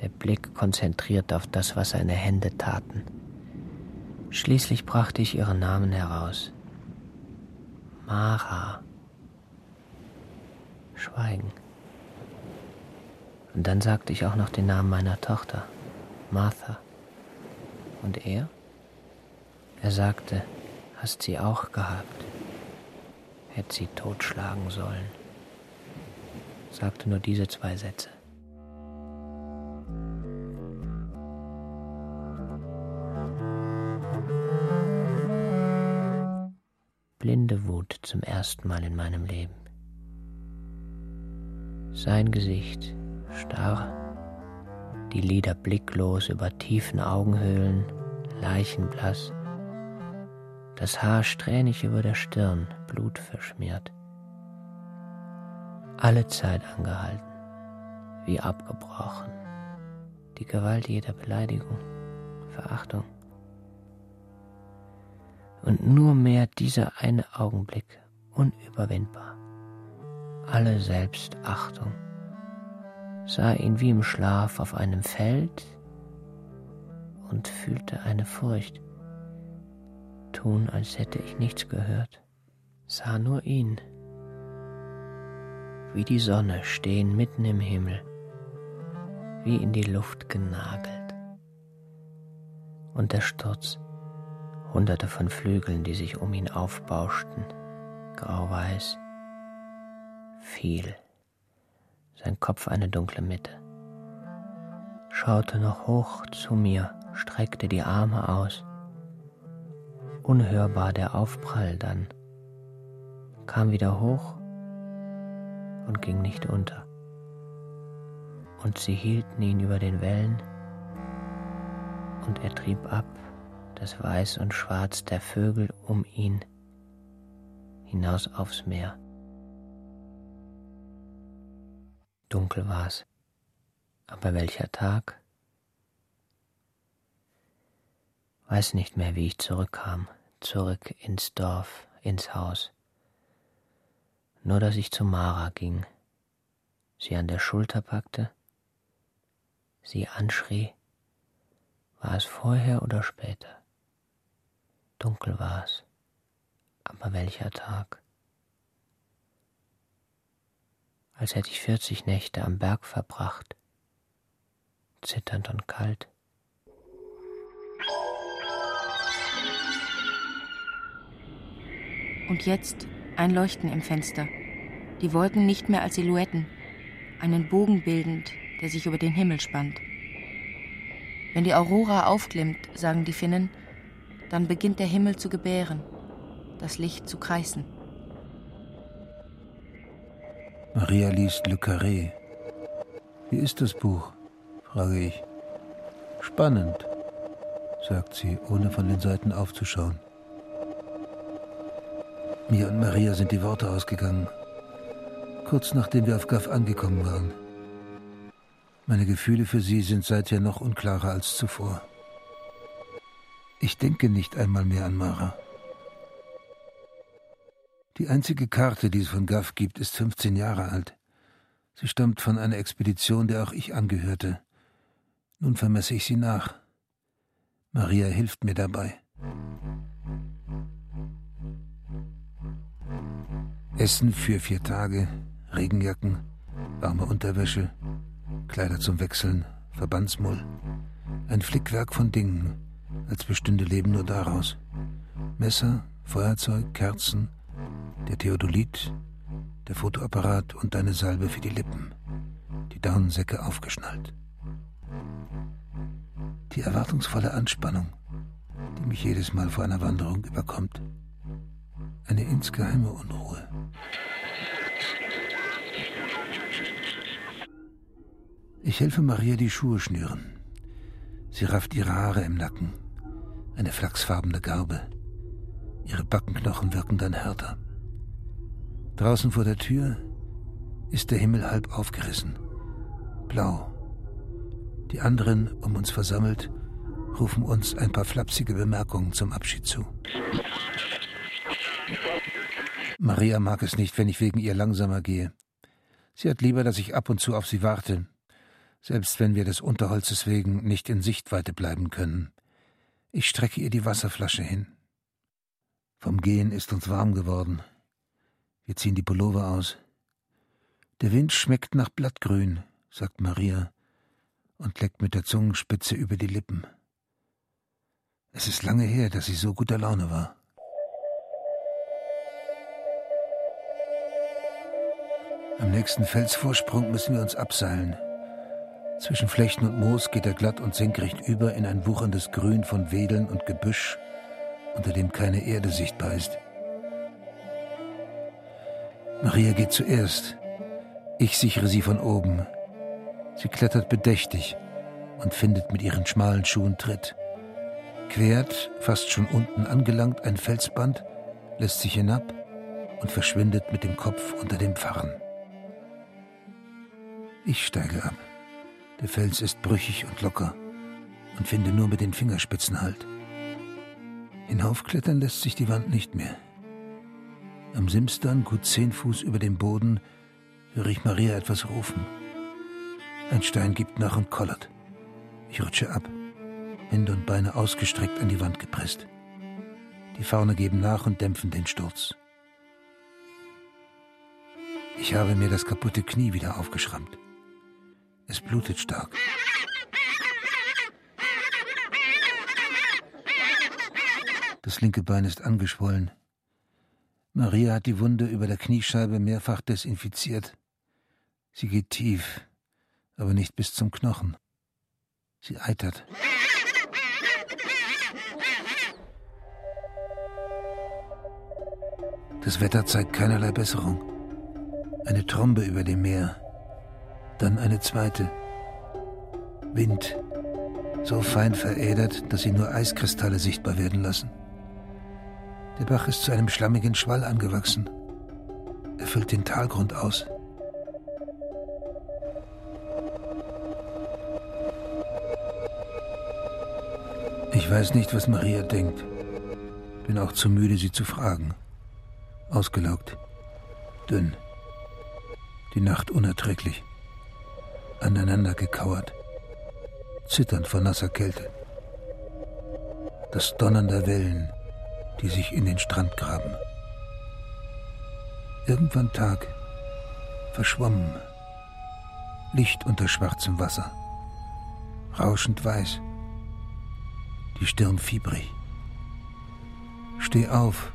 Der Blick konzentriert auf das, was seine Hände taten. Schließlich brachte ich ihren Namen heraus. Mara. Schweigen. Und dann sagte ich auch noch den Namen meiner Tochter, Martha. Und er? Er sagte, hast sie auch gehabt. Hätte sie totschlagen sollen. Sagte nur diese zwei Sätze. Blinde Wut zum ersten Mal in meinem Leben. Sein Gesicht starr, die Lider blicklos über tiefen Augenhöhlen, leichenblass, das Haar strähnig über der Stirn, blutverschmiert. Alle Zeit angehalten, wie abgebrochen. Die Gewalt jeder Beleidigung, Verachtung. Und nur mehr dieser eine Augenblick, unüberwindbar. Alle Selbstachtung. Sah ihn wie im Schlaf auf einem Feld und fühlte eine Furcht tun, als hätte ich nichts gehört, sah nur ihn, wie die Sonne stehen mitten im Himmel, wie in die Luft genagelt. Und der Sturz, hunderte von Flügeln, die sich um ihn aufbauschten, grauweiß, fiel, sein Kopf eine dunkle Mitte, schaute noch hoch zu mir, streckte die Arme aus, unhörbar der Aufprall dann, kam wieder hoch und ging nicht unter. Und sie hielten ihn über den Wellen, und er trieb ab, das Weiß und Schwarz der Vögel um ihn, hinaus aufs Meer. Dunkel war's, aber welcher Tag? Weiß nicht mehr, wie ich zurückkam zurück ins Dorf, ins Haus. Nur dass ich zu Mara ging, sie an der Schulter packte, sie anschrie, war es vorher oder später. Dunkel war es, aber welcher Tag. Als hätte ich vierzig Nächte am Berg verbracht, zitternd und kalt. Und jetzt ein Leuchten im Fenster. Die Wolken nicht mehr als Silhouetten, einen Bogen bildend, der sich über den Himmel spannt. Wenn die Aurora aufglimmt, sagen die Finnen, dann beginnt der Himmel zu gebären, das Licht zu kreisen. Maria liest Le Carré. Wie ist das Buch? frage ich. Spannend, sagt sie, ohne von den Seiten aufzuschauen. Mir und Maria sind die Worte ausgegangen, kurz nachdem wir auf Gaff angekommen waren. Meine Gefühle für sie sind seither noch unklarer als zuvor. Ich denke nicht einmal mehr an Mara. Die einzige Karte, die es von Gaff gibt, ist 15 Jahre alt. Sie stammt von einer Expedition, der auch ich angehörte. Nun vermesse ich sie nach. Maria hilft mir dabei. Essen für vier Tage, Regenjacken, warme Unterwäsche, Kleider zum Wechseln, Verbandsmull. Ein Flickwerk von Dingen, als bestünde Leben nur daraus. Messer, Feuerzeug, Kerzen, Der Theodolit, der Fotoapparat und eine Salbe für die Lippen, die Daunensäcke aufgeschnallt. Die erwartungsvolle Anspannung, die mich jedes Mal vor einer Wanderung überkommt. Eine insgeheime Unruhe. Ich helfe Maria die Schuhe schnüren. Sie rafft ihre Haare im Nacken, eine flachsfarbene Garbe. Ihre Backenknochen wirken dann härter. Draußen vor der Tür ist der Himmel halb aufgerissen, blau. Die anderen, um uns versammelt, rufen uns ein paar flapsige Bemerkungen zum Abschied zu. Maria mag es nicht, wenn ich wegen ihr langsamer gehe. Sie hat lieber, dass ich ab und zu auf sie warte, selbst wenn wir des Unterholzes wegen nicht in Sichtweite bleiben können. Ich strecke ihr die Wasserflasche hin. Vom Gehen ist uns warm geworden. Wir ziehen die Pullover aus. Der Wind schmeckt nach Blattgrün, sagt Maria und leckt mit der Zungenspitze über die Lippen. Es ist lange her, dass sie so guter Laune war. Am nächsten Felsvorsprung müssen wir uns abseilen. Zwischen Flechten und Moos geht er glatt und senkrecht über in ein wucherndes Grün von Wedeln und Gebüsch, unter dem keine Erde sichtbar ist. Maria geht zuerst. Ich sichere sie von oben. Sie klettert bedächtig und findet mit ihren schmalen Schuhen Tritt. Quert, fast schon unten angelangt, ein Felsband, lässt sich hinab und verschwindet mit dem Kopf unter dem Pfarren. Ich steige ab. Der Fels ist brüchig und locker und finde nur mit den Fingerspitzen Halt. Hinaufklettern lässt sich die Wand nicht mehr. Am Simstern, gut zehn Fuß über dem Boden, höre ich Maria etwas rufen. Ein Stein gibt nach und kollert. Ich rutsche ab, Hände und Beine ausgestreckt an die Wand gepresst. Die Faune geben nach und dämpfen den Sturz. Ich habe mir das kaputte Knie wieder aufgeschrammt. Es blutet stark. Das linke Bein ist angeschwollen. Maria hat die Wunde über der Kniescheibe mehrfach desinfiziert. Sie geht tief, aber nicht bis zum Knochen. Sie eitert. Das Wetter zeigt keinerlei Besserung. Eine Trombe über dem Meer dann eine zweite. Wind, so fein verädert, dass sie nur Eiskristalle sichtbar werden lassen. Der Bach ist zu einem schlammigen Schwall angewachsen. Er füllt den Talgrund aus. Ich weiß nicht, was Maria denkt. Bin auch zu müde, sie zu fragen. Ausgelaugt. Dünn. Die Nacht unerträglich aneinander gekauert, zitternd vor nasser Kälte. Das Donnern der Wellen, die sich in den Strand graben. Irgendwann Tag, verschwommen, Licht unter schwarzem Wasser, rauschend weiß, die Stirn fiebrig. Steh auf,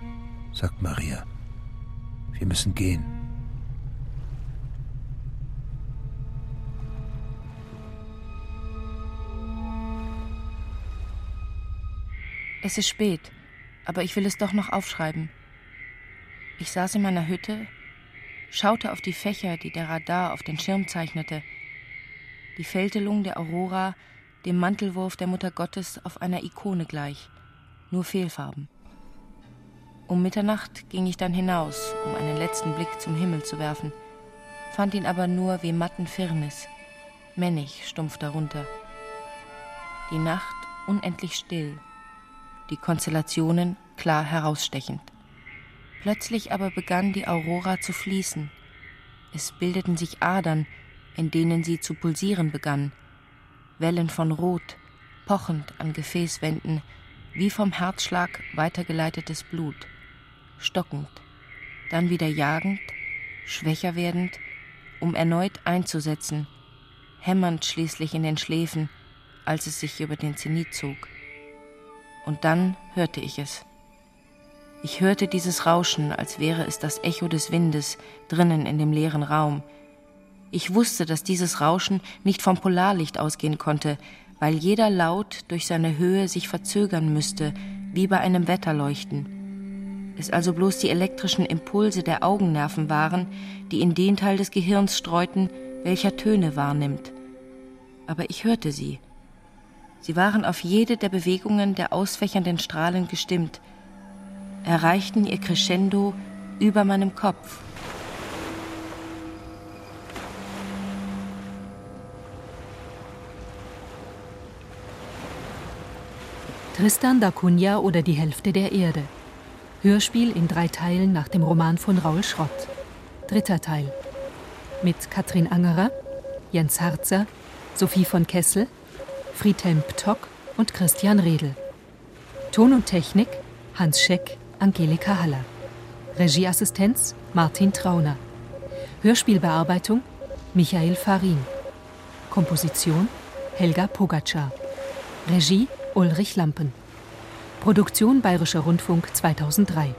sagt Maria. Wir müssen gehen. Es ist spät, aber ich will es doch noch aufschreiben. Ich saß in meiner Hütte, schaute auf die Fächer, die der Radar auf den Schirm zeichnete, die Fältelung der Aurora dem Mantelwurf der Mutter Gottes auf einer Ikone gleich, nur Fehlfarben. Um Mitternacht ging ich dann hinaus, um einen letzten Blick zum Himmel zu werfen, fand ihn aber nur wie matten Firnis, männig stumpf darunter. Die Nacht unendlich still, die Konstellationen klar herausstechend. Plötzlich aber begann die Aurora zu fließen. Es bildeten sich Adern, in denen sie zu pulsieren begann. Wellen von Rot, pochend an Gefäßwänden, wie vom Herzschlag weitergeleitetes Blut, stockend, dann wieder jagend, schwächer werdend, um erneut einzusetzen, hämmernd schließlich in den Schläfen, als es sich über den Zenit zog und dann hörte ich es. Ich hörte dieses Rauschen, als wäre es das Echo des Windes drinnen in dem leeren Raum. Ich wusste, dass dieses Rauschen nicht vom Polarlicht ausgehen konnte, weil jeder Laut durch seine Höhe sich verzögern müsste, wie bei einem Wetterleuchten. Es also bloß die elektrischen Impulse der Augennerven waren, die in den Teil des Gehirns streuten, welcher Töne wahrnimmt. Aber ich hörte sie. Sie waren auf jede der Bewegungen der ausfächernden Strahlen gestimmt, erreichten ihr Crescendo über meinem Kopf. Tristan da Cunha oder die Hälfte der Erde. Hörspiel in drei Teilen nach dem Roman von Raul Schrott. Dritter Teil. Mit Katrin Angerer, Jens Harzer, Sophie von Kessel, Friedhelm Ptock und Christian Redl. Ton und Technik Hans Scheck, Angelika Haller. Regieassistenz Martin Trauner. Hörspielbearbeitung Michael Farin. Komposition Helga Pogacar. Regie Ulrich Lampen. Produktion Bayerischer Rundfunk 2003.